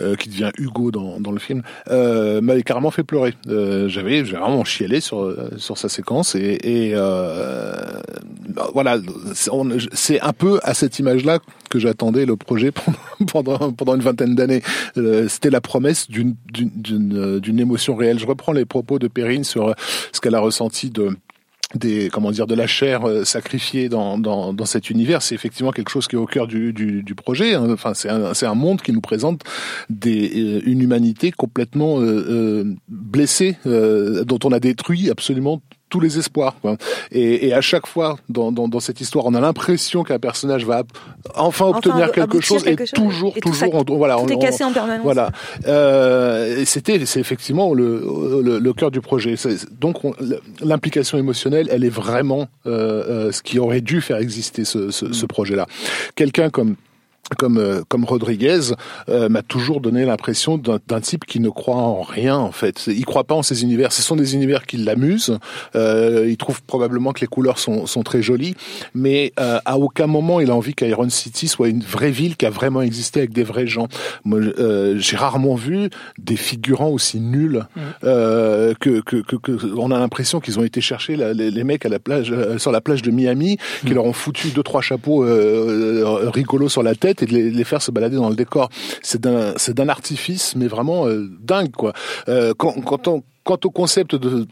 euh, qui devient Hugo dans, dans le film, euh, m'avait carrément fait pleurer. J'avais, vraiment chialé sur sur sa séquence et, et bah, voilà, c'est un peu à cette image-là que j'attendais le projet pendant, pendant une vingtaine d'années. Euh, C'était la promesse d'une euh, d'une émotion réelle. Je reprends les propos de Perrine sur euh, ce qu'elle a ressenti de des comment dire de la chair sacrifiée dans, dans, dans cet univers c'est effectivement quelque chose qui est au cœur du, du, du projet hein. enfin c'est un, c'est un monde qui nous présente des une humanité complètement euh, blessée euh, dont on a détruit absolument tous les espoirs quoi. Et, et à chaque fois dans, dans, dans cette histoire on a l'impression qu'un personnage va enfin obtenir quelque chose quelque et chose, toujours et tout ça- toujours on- voilà tout on- est on- cassé en permanence. voilà euh, c'était c'est effectivement le, le, le cœur du projet donc on- l'implication émotionnelle elle est vraiment euh, euh, ce qui aurait dû faire exister ce, ce, ce projet là quelqu'un comme comme euh, comme Rodriguez euh, m'a toujours donné l'impression d'un type qui ne croit en rien en fait. Il croit pas en ces univers. Ce sont des univers qui l'amusent. Euh, il trouve probablement que les couleurs sont sont très jolies, mais euh, à aucun moment il a envie qu'Iron City soit une vraie ville qui a vraiment existé avec des vrais gens. Moi, euh, j'ai rarement vu des figurants aussi nuls euh, que, que, que, que- on a l'impression qu'ils ont été chercher la- les, les mecs à la plage euh, sur la plage de Miami, qui leur ont foutu deux trois chapeaux rigolos sur la tête et de les, faire se balader dans le décor. C'est d'un c'est d'un artifice mais vraiment euh, dingue quoi. Euh, quand quand quant au concept de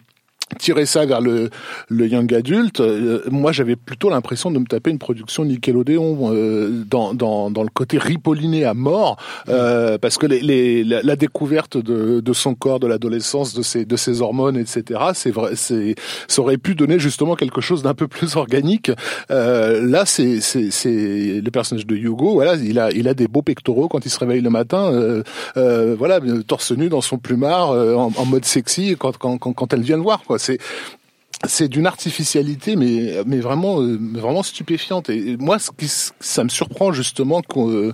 tirer ça vers le, le young adulte, euh, moi j'avais plutôt l'impression de me taper une production Nickelodeon euh, dans, dans, dans le côté ripolliné à mort, euh, parce que les, les, la, découverte de, de son corps, de l'adolescence, de ses, de ses hormones, etc., c'est vrai, c'est, ça aurait pu donner justement quelque chose d'un peu plus organique. Euh, là, c'est, c'est, c'est le personnage de Hugo, voilà, il a, il a des beaux pectoraux quand il se réveille le matin, euh, euh, voilà, torse nu dans son plumard, en, en mode sexy quand, quand, quand, quand elle vient le voir, quoi. C'est c'est d'une artificialité mais mais vraiment euh, vraiment stupéfiante et moi ce qui ça me surprend justement qu'on euh,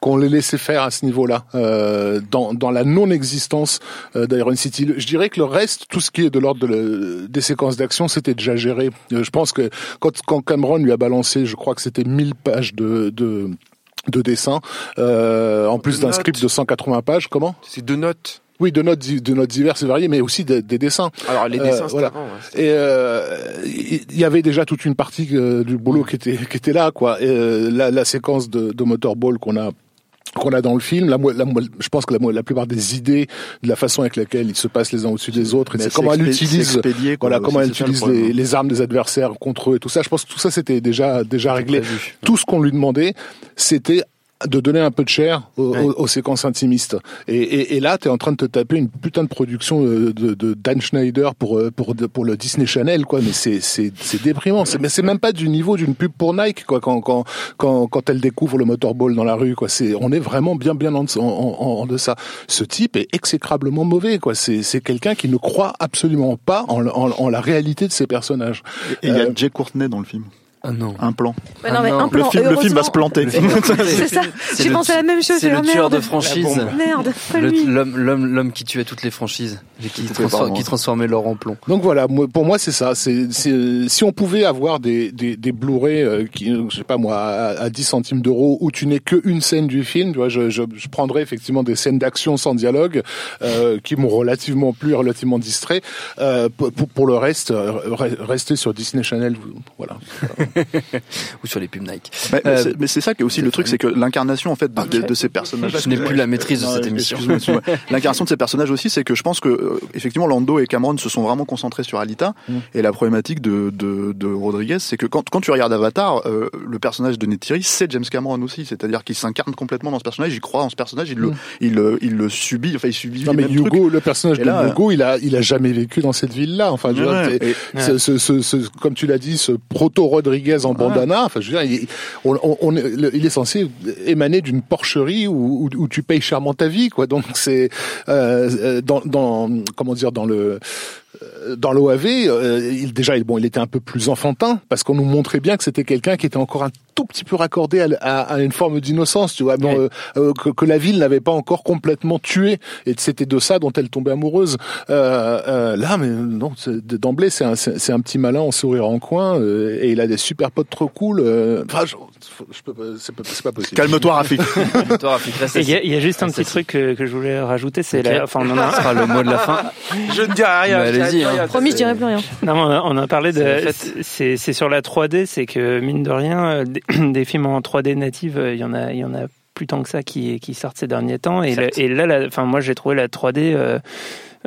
qu'on les laissé faire à ce niveau-là, euh, dans, dans la non-existence euh, d'Iron City. Je dirais que le reste, tout ce qui est de l'ordre de le- des séquences d'action, c'était déjà géré. Euh, je pense que quand, quand Cameron lui a balancé, je crois que c'était 1000 pages de, de, de dessin, en plus d'un script de 180 pages, comment? C'est deux notes. Oui, de notes, de notes diverses et variées, mais aussi des, des dessins. Alors les Euh, dessins, c'était voilà. avant. ouais, Et euh, il y avait déjà toute une partie euh, du boulot qui était qui était là, quoi. Et, euh, la, la séquence de, de Motorball qu'on a qu'on a dans le film, la, la, je pense que la, plupart des idées, de la façon avec laquelle ils se passent les uns au-dessus des autres, et comment elle utilise, expédié, quoi, voilà, comment elle le utilise les, les armes des adversaires contre eux et tout ça. Je pense que tout ça c'était déjà déjà réglé. prévu. Tout ce qu'on lui demandait, c'était de donner un peu de chair aux, aux- aux séquences intimistes. Et, et, et là, tu es en train de te taper une putain de production euh, de, de Dan Schneider pour euh, pour pour le Disney Channel, quoi. Mais c'est c'est c'est déprimant. C'est mais c'est même pas du niveau d'une pub pour Nike, quoi. Quand quand quand quand elle découvre le motorball dans la rue, quoi. C'est on est vraiment bien bien en, en, en, en deçà. Ce type est exécrablement mauvais, quoi. C'est c'est quelqu'un qui ne croit absolument pas en, en, en la réalité de ses personnages. Et il y a Euh, Jay Courtenay dans le film. Ah non. Un plan. Ouais, non, mais un Le plan, film, le film va se planter. C'est ça. J'ai le pensé à la même chose. C'est le tueur merde. de franchise. Merde, Le-. L'homme, l'homme, l'homme qui tuait toutes les franchises et qui, transfor- transformait l'or en plomb. Donc voilà, pour moi c'est ça. C'est, c'est- si on pouvait avoir des, des, des Blu-ray euh, qui, je sais pas moi, à, à 10 centimes d'euros où tu n'es qu'une scène du film, tu vois, je, je, je prendrais effectivement des scènes d'action sans dialogue euh, qui m'ont relativement plu, relativement distrait. Euh, pour, pour- le reste, euh, re- rester sur Disney Channel, voilà. Ou sur les pubs Nike. Mais, mais Euh, c'est- mais c'est ça qui est aussi le truc, c'est que l'incarnation en fait de, de- de ces personnages. Je n'ai plus la maîtrise de cette émission. L'incarnation de ces personnages aussi, c'est que je pense que euh, effectivement Lando et Cameron se sont vraiment concentrés sur Alita. Mm. Et la problématique de, de, de Rodriguez, c'est que quand, quand tu regardes Avatar, euh, le personnage de Neytiri, c'est James Cameron aussi. C'est-à-dire qu'il s'incarne complètement dans ce personnage, il croit en ce personnage, il le, Mm. il, le- il le subit, enfin il subit Non mais. Hugo, le personnage Et de là, Hugo, il a, il a jamais vécu dans cette ville-là. Enfin, ouais. ce, ce, ce- comme tu l'as dit, ce proto Rodriguez en bandana. Enfin, je veux dire, il, on, on- on est, il est censé émaner d'une porcherie où, où, où tu payes chèrement ta vie, quoi. Donc c'est euh, euh, dans, dans, comment dire, dans le dans l'OAV, euh, il déjà bon, il était un peu plus enfantin parce qu'on nous montrait bien que c'était quelqu'un qui était encore un tout petit peu raccordé à, à- à une forme d'innocence, tu vois, bon, euh, euh, que, que la ville n'avait pas encore complètement tué et c'était de ça dont elle tombait amoureuse. Euh, euh, là, mais non, d'emblée, c'est un, un petit malin en sourire en coin euh, et il a des super potes trop cool. euh, Enfin, c'est pas, possible. Calme-toi, Rafik. Il y, a- y juste un petit truc que, que je voulais rajouter, c'est Ok. la, enfin on en a Ce sera le mot de la fin. Je ne dirai rien. Allez-y, dirai hein. Promis, je dirai plus rien. Non, on a, on a parlé de. C'est sur la 3D, c'est que mine de rien, euh, des, des films en 3D native, euh, il y en a, il y en a plus tant que ça qui, qui sortent ces derniers temps. Et, Certes. la- et là, la- enfin moi j'ai trouvé la 3D euh,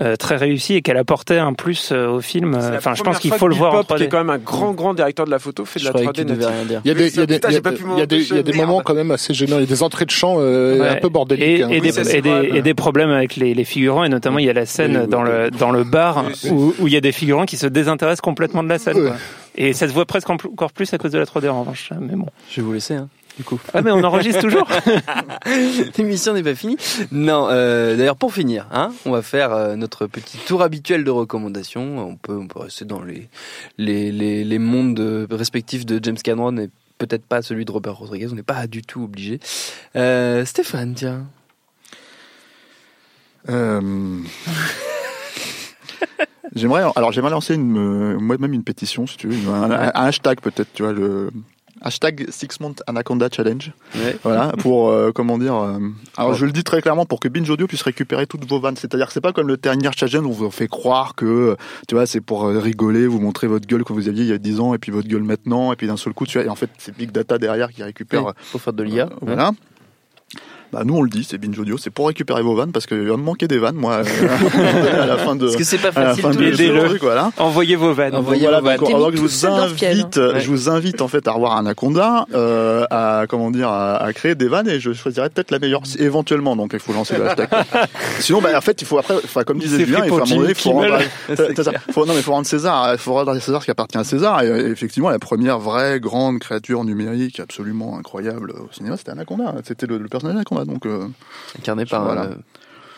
euh, très réussie et qu'elle apportait un plus euh, au film. Enfin, je pense qu'il faut le voir en Bill Pop, qui est 3D. quand même un grand, grand directeur de la photo, fait de Je la croyais que 3D tu devais native. rien dire. Il y a des, il y a des, Putain, il y a- j'ai pas pu m'en il y a des, il y a des empêcher, moments quand même assez gênants. Il y a des entrées de champ euh, Ouais. un peu bordéliques. Et, hein. et Oui, des, ça, et, c'est des, vrai, et des problèmes avec les, les figurants, et notamment il y a la scène Oui, dans, oui. le, dans le bar où, où il y a des figurants qui se désintéressent complètement de la scène. Quoi. Et ça se voit presque encore plus à cause de la 3D en revanche. Mais bon. Je vais vous laisser, hein, du coup. Ah mais on enregistre toujours L'émission n'est pas finie. Non, euh, d'ailleurs pour finir, hein, on va faire euh, notre petit tour habituel de recommandations. On peut, on peut rester dans les les, les, les mondes euh, respectifs de James Cameron et peut-être pas celui de Robert Rodriguez. On n'est pas du tout obligé. Euh, Stéphane, tiens. Euh, J'aimerais, alors j'aimerais lancer une, moi-même une pétition, si tu veux, un, un hashtag peut-être, tu vois, le hashtag Six Month Anaconda Challenge. Ouais. Voilà, pour, euh, comment dire, euh, alors je le dis très clairement, pour que Binge Audio puisse récupérer toutes vos vannes. C'est-à-dire que c'est pas comme le dernier challenge où on vous fait croire que, tu vois, c'est pour euh, rigoler, vous montrer votre gueule que vous aviez il y a 10 ans, et puis votre gueule maintenant, et puis d'un seul coup, tu vois, et en fait, c'est Big Data derrière qui récupère, Faut faire de l'IA. euh, voilà. Bah, nous, on le dit, c'est Binge Audio, c'est pour récupérer vos vannes, parce qu'il va me manquer des vannes, moi, euh, à la fin de, Parce que c'est pas facile de truc, voilà. Envoyez vos vannes. Envoyez voilà, vos vannes. alors que je vous invite, hein. je vous invite en fait à revoir Anaconda, euh, à comment dire, à, à créer des vannes et je choisirais peut-être la meilleure éventuellement. Donc il faut lancer le hashtag. Sinon, bah, en fait, il faut après, enfin, comme disait Julien, il faut à pour un moment donné, Jimmy il faut rendre. Faut- non mais faut rendre César, il faut rendre César ce qui appartient à César. Et, euh, effectivement, la première vraie grande créature numérique absolument incroyable au cinéma, c'était Anaconda. C'était le, le personnage Donc euh, Incarné par, Voilà. euh,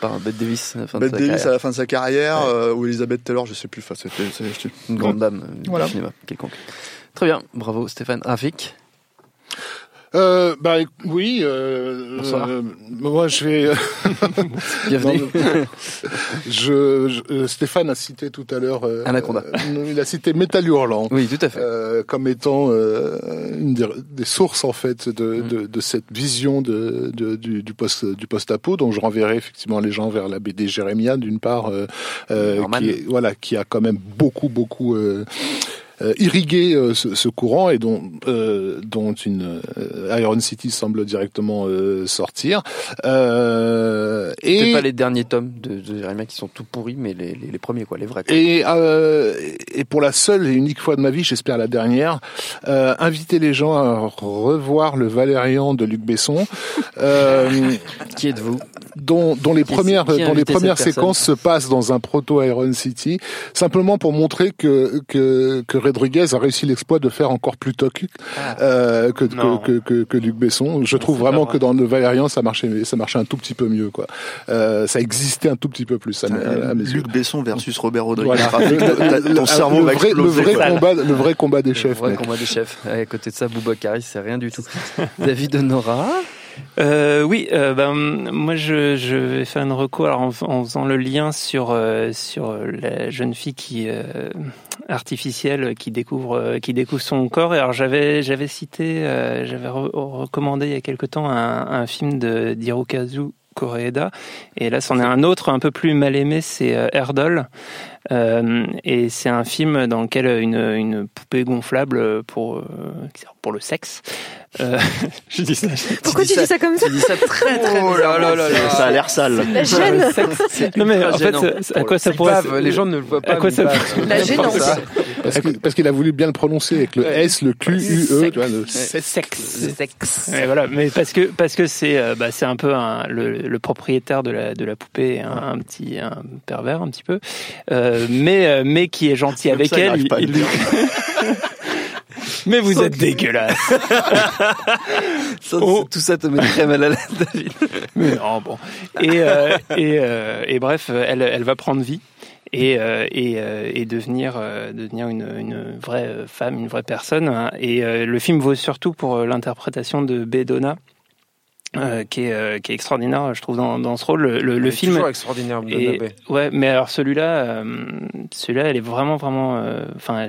par Bette Davis. à la fin de sa Davis carrière. à la fin de sa carrière, Ouais. euh, ou Elizabeth Taylor, je sais plus. Enfin, c'était, Une grande dame Voilà. du cinéma, quelconque. Très bien, bravo Stéphane. Rafik Euh, bah oui. Euh, Bonsoir. euh, moi, je vais. Bienvenue. Non, je, je- euh, Stéphane a cité tout à l'heure. euh, Anaconda. il a cité Métal Hurlant. Oui, tout à fait. euh, comme étant euh, une des, des sources en fait de, Mm. de, de cette vision de, de- du, du post du post-apo dont je renverrai effectivement les gens vers la BD Jérémia d'une part qui est, voilà qui a quand même beaucoup beaucoup euh, irrigué euh, ce, ce courant et dont euh, dont une euh, Iron City semble directement euh, sortir euh, et pas les derniers tomes de, de Jérémia qui sont tout pourris, mais les, les, les premiers, quoi, les vrais. quoi. et, euh, et pour la seule et unique fois de ma vie, j'espère la dernière, euh, inviter les gens à revoir le Valérian de Luc Besson, euh, Qui êtes-vous? dont, dont les Qui- premières, dont les premières séquences se passent dans un proto Iron City, simplement pour montrer que que, que Rodriguez a réussi l'exploit de faire encore plus toc euh, que, que, que, que, que Luc Besson. Je trouve vraiment vrai. que dans le Valérian, ça marchait, ça marchait un tout petit peu mieux, quoi. Euh, ça existait un tout petit peu plus à, mes- à mes yeux. Luc Besson versus Robert Rodriguez. Voilà. Le- ton le- cerveau le va vrai, le combat, le vrai combat des Le chefs. vrai mec. combat des chefs. Ouais, à côté de ça, Boubacar, c'est rien du tout. David Honora. Euh, oui, euh, ben, moi je, je vais faire une reco. Alors en, en faisant le lien sur euh, sur la jeune fille qui euh, artificielle qui découvre euh, qui découvre son corps. Et alors j'avais j'avais cité euh, j'avais re- recommandé il y a quelque temps un, un film de d'Hirokazu Koreeda. Et là c'en est un autre un peu plus mal aimé c'est Erdol Euh, et c'est un film dans lequel une, une poupée gonflable pour euh, pour le sexe euh, je dis ça Pourquoi tu dis ça comme ça Tu dis ça très très Oh là là là là, ça a l'air sale. La gêne Non mais en fait, à quoi ça pourrait Bave, les gens ne le voient pas. à quoi ça. La gênance. Parce qu'il a voulu bien le prononcer avec le S, le Q, U, E, tu vois, le sexe. sexe. Voilà, mais parce que parce que c'est euh, bah, c'est un peu un, le, le propriétaire de la de la poupée, un, un petit un pervers un petit peu, euh, euh, mais qui est gentil Même avec ça, elle. arrive il- pas à le il- dire. mais vous êtes dégueulasse. Ça, Oh. Tout ça te met très mal à l'aise, David. Mais non, bon. Et, euh, et, euh, et bref, elle, elle va prendre vie. et euh, et, euh, et devenir euh, devenir une, une vraie femme, une vraie personne. hein. Et euh, le film vaut surtout pour euh, l'interprétation de Bedona. Euh, qui, est, euh, qui est extraordinaire, je trouve, dans, dans ce rôle. Le, le, le film. toujours extraordinaire, Et- ouais, mais alors celui-là, euh, celui-là, elle est vraiment, vraiment. Enfin,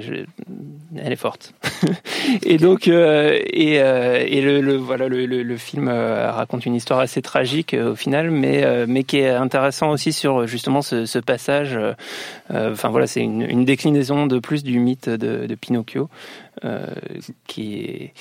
elle est forte. et donc, et, et le, le- voilà, le, film raconte une histoire assez tragique au final, mais mais qui est intéressant aussi sur justement ce, ce passage. Enfin voilà, c'est une, une déclinaison de plus du mythe de, de Pinocchio qui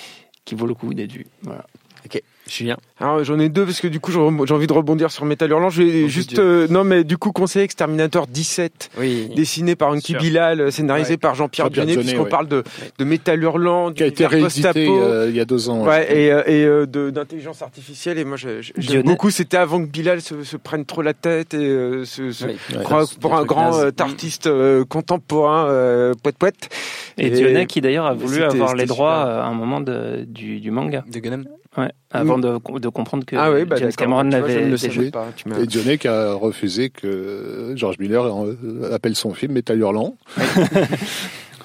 qui vaut le coup d'être vu. Voilà. Ok, Julien. Alors j'en ai deux parce que du coup j'ai envie de rebondir sur Metal Hurlant. Je vais Oh, juste euh, non mais du coup conseiller Exterminator 17 Oui. dessiné par Sûr. Bilal, euh, scénarisé Ouais. par Jean-Pierre Dionnet, puisqu'on ouais. parle de, de Metal Hurlant, Qui a été réédité post-apo. euh, il y a deux ans. Ouais, et, euh, et euh, de- d'intelligence artificielle. Et moi, j'aime beaucoup. C'était avant que Bilal se, se prenne trop la tête et euh, se, se croit pour un grand euh, artiste euh, contemporain, euh, poète poète. Et, Et- Dionnet qui d'ailleurs a voulu avoir les droits à un moment de, du, du manga. De Gunham. Ouais, avant de, de comprendre que Ah oui, bah James. Cameron l'avait m'as- Et Dionnet qui a refusé que George Miller euh, appelle son film Metal Hurlant.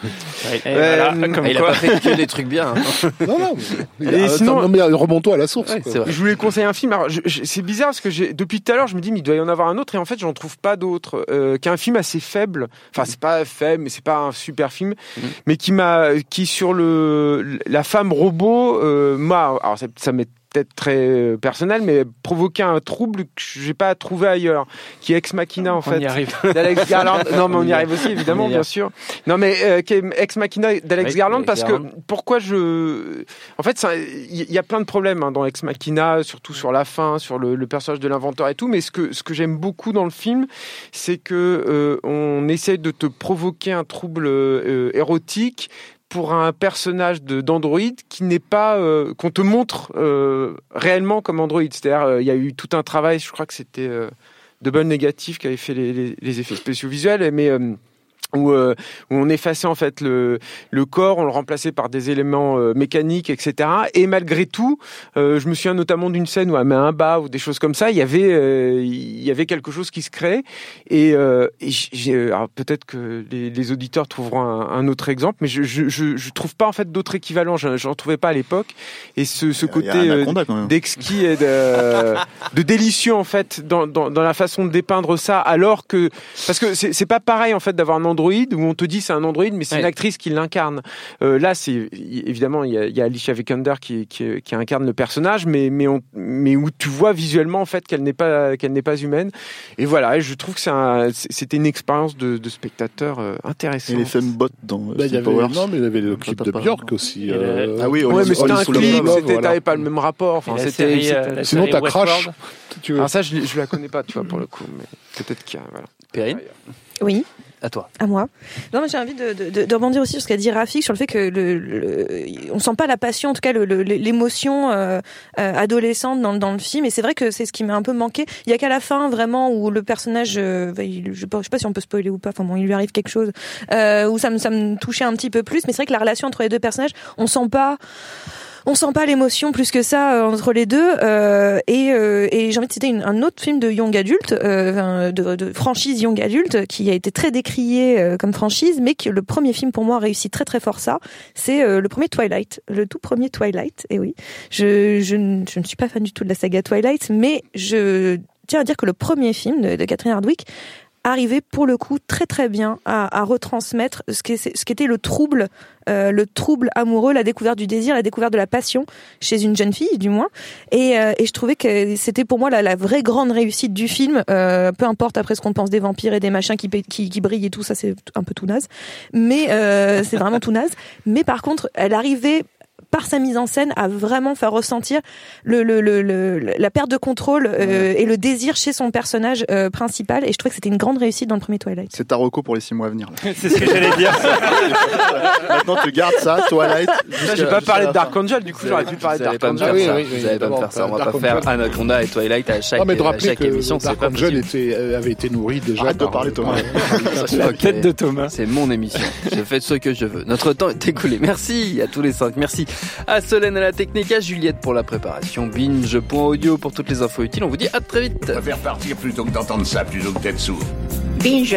Et Ouais, voilà, euh, comme il a quoi. pas fait que des trucs bien. hein. non, non, mais, Et Ah, sinon- non, mais remonte-toi à la source. Ouais, quoi. c'est vrai. Je voulais conseiller un film. Alors, je- je- c'est bizarre parce que j'ai, depuis tout à l'heure, je me dis, mais il doit y en avoir un autre, et en fait, j'en trouve pas d'autre. Euh, qui est un film assez faible. Enfin, c'est pas faible, mais c'est pas un super film, Mhm. mais qui m'a, qui sur le la femme robot, euh, m'a, alors ça, ça m'est peut-être très euh, personnel, mais provoqué un trouble que j'ai pas trouvé ailleurs, qui est Ex Machina en On fait. y arrive. d'Alex Garland. Non, mais on y arrive aussi, évidemment, On bien sûr. Non, mais euh, qui est Ex Machina d'Alex Oui, Garland, parce Garland. que pourquoi je. En fait, il y a plein de problèmes hein, dans Ex Machina, surtout sur la fin, sur le, le personnage de l'inventeur et tout. Mais ce que, ce que j'aime beaucoup dans le film, c'est que euh, on essaye de te provoquer un trouble euh, érotique pour un personnage de d'Android qui n'est pas euh, qu'on te montre euh, réellement comme Android. C'est-à-dire, euh, il y a eu tout un travail. Je crois que c'était euh, Double Négatif qui avait fait les, les- effets spéciaux visuels, mais où, euh, où on effaçait en fait le, le corps, on le remplaçait par des éléments euh, mécaniques, etc. Et malgré tout, euh, je me souviens notamment d'une scène où elle met un bas ou des choses comme ça. Il y avait, euh, il y avait quelque chose qui se crée. Et, euh, et j'ai, alors peut-être que les, les auditeurs trouveront un, un autre exemple, mais je, je, je, je trouve pas en fait d'autres équivalents. Je, j'en trouvais pas à l'époque. Et ce, ce côté euh, d'exquis et de, de délicieux en fait dans, dans, dans la façon de dépeindre ça alors que parce que c'est c'est pas pareil en fait d'avoir un android où on te dit c'est un android mais c'est une actrice qui l'incarne euh, là c'est évidemment il y a, il y a Alicia Vikander qui, qui, qui incarne le personnage mais mais on, mais où tu vois visuellement en fait qu'elle n'est pas qu'elle n'est pas humaine et voilà je trouve que c'est un- c'était une expérience de, de spectateur euh, intéressante Et les femmes-bots dans Bah, il y avait, non, mais il y avait le clip de pas- Björk aussi. Euh, Ah oui, ouais mais c'était un clip c'était voilà. t'avais pas le même rapport enfin Et la c'était série, c'était- euh, la Sinon, t'as. Crash. si tu veux. alors ça je, je la connais pas tu vois pour le coup mais peut-être qu'il y a voilà Perrine, Oui. À toi. À moi. Non, mais j'ai envie de, de, de, rebondir aussi sur ce qu'a dit Rafik sur le fait que le, le- on sent pas la passion, en tout cas l'émotion euh, euh, adolescente dans, dans le film. Et c'est vrai que c'est ce qui m'a un peu manqué. Il y a qu'à la fin vraiment où le personnage, euh, bah, il- je, sais pas, sais pas si on peut spoiler ou pas. Enfin bon, il lui arrive quelque chose euh, où ça me ça me touchait un petit peu plus. Mais c'est vrai que la relation entre les deux personnages, on sent pas on sent pas l'émotion plus que ça euh, entre les deux euh, et, euh, et j'ai envie de citer un autre film de young adulte de, de franchise young adulte qui a été très décrié comme franchise mais que le premier film pour moi réussit très très fort ça. C'est le premier Twilight le tout premier Twilight et oui. Je, je, ne- je ne suis pas fan du tout de la saga Twilight mais je tiens à dire que le premier film de, de Catherine Hardwick arrivait pour le coup très très bien à, à retransmettre ce qui ce qu'était le trouble euh, le trouble amoureux, la découverte du désir, la découverte de la passion chez une jeune fille, du moins. Et, euh, et je trouvais que c'était pour moi la, la vraie grande réussite du film. Euh, peu importe après ce qu'on pense des vampires et des machins qui, qui, qui brillent et tout, ça c'est un peu tout naze. Mais euh, c'est vraiment tout naze. Mais par contre, elle arrivait par sa mise en scène à vraiment faire ressentir le, le, le, le- la perte de contrôle euh, et le désir chez son personnage euh, principal et je trouvais que c'était une grande réussite dans le premier Twilight. C'est ta reco pour les six mois à venir. C'est ce que j'allais dire. Maintenant, tu gardes ça, Twilight. J'ai pas parlé la de. Dark Angel, du coup j'aurais pu parler de Vous allez Dark pas me Angel. faire Ah oui, ça. oui, oui, Vous allez pas me faire ça. On va pas faire Angel. Anaconda et Twilight à chaque, Non, mais de à rappeler chaque que émission. Dark pas Angel était, euh, avait été nourri déjà. Arrête de par- parler, Thomas. Ok. Tête de Thomas. C'est mon émission. Je fais ce que je veux. Notre temps est écoulé. Merci à tous les cinq. Merci à Solène à la technique, à Juliette pour la préparation, binge.audio pour toutes les infos utiles. On vous dit à très vite. Je préfère partir plutôt que d'entendre ça, plutôt que d'être sourd. Binge.